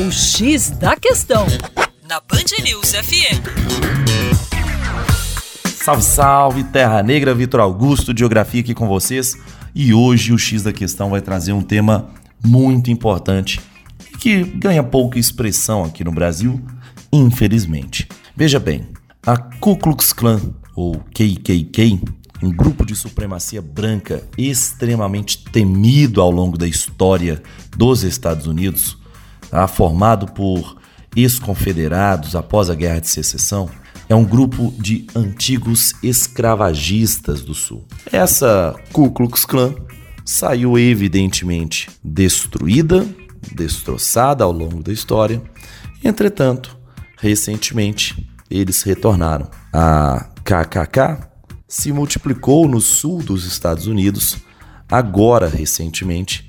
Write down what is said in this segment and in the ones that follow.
O X da Questão, na Band News FM. Salve, salve, Terra Negra, Vitor Augusto, Geografia aqui com vocês. E hoje o X da Questão vai trazer um tema muito importante que ganha pouca expressão aqui no Brasil, infelizmente. Veja bem, a Ku Klux Klan, ou KKK, um grupo de supremacia branca extremamente temido ao longo da história dos Estados Unidos, tá? formado por ex-confederados após a Guerra de Secessão, é um grupo de antigos escravagistas do Sul. Essa Ku Klux Klan saiu evidentemente destruída, destroçada ao longo da história. Entretanto, recentemente eles retornaram. A KKK se multiplicou no sul dos Estados Unidos, agora recentemente,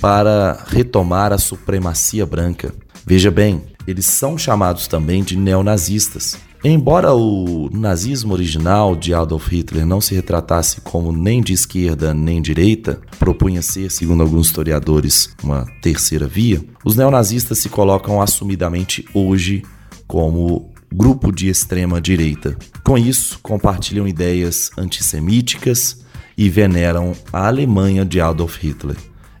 para retomar a supremacia branca. Veja bem, eles são chamados também de neonazistas. Embora o nazismo original de Adolf Hitler não se retratasse como nem de esquerda nem direita, propunha ser, segundo alguns historiadores, uma terceira via, os neonazistas se colocam assumidamente hoje como grupo de extrema direita. Com isso, compartilham ideias antissemíticas e veneram a Alemanha de Adolf Hitler,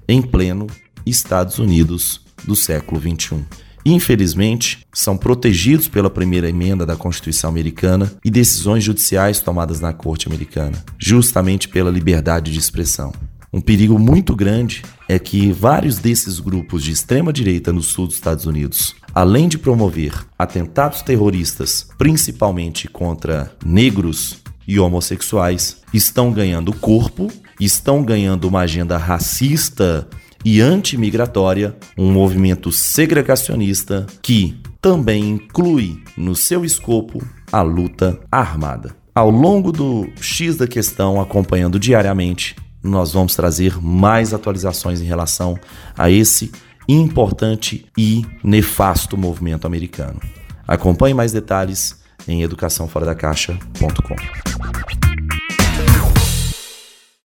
em pleno Estados Unidos do século XXI. Infelizmente, são protegidos pela primeira emenda da Constituição Americana e decisões judiciais tomadas na Corte Americana, justamente pela liberdade de expressão. Um perigo muito grande é que vários desses grupos de extrema direita no sul dos Estados Unidos, além de promover atentados terroristas, principalmente contra negros e homossexuais, estão ganhando corpo, estão ganhando uma agenda racista e antimigratória, um movimento segregacionista que também inclui no seu escopo a luta armada. Ao longo do X da questão, acompanhando diariamente, nós vamos trazer mais atualizações em relação a esse importante e nefasto movimento americano. Acompanhe mais detalhes em educaçãoforadacaixa.com.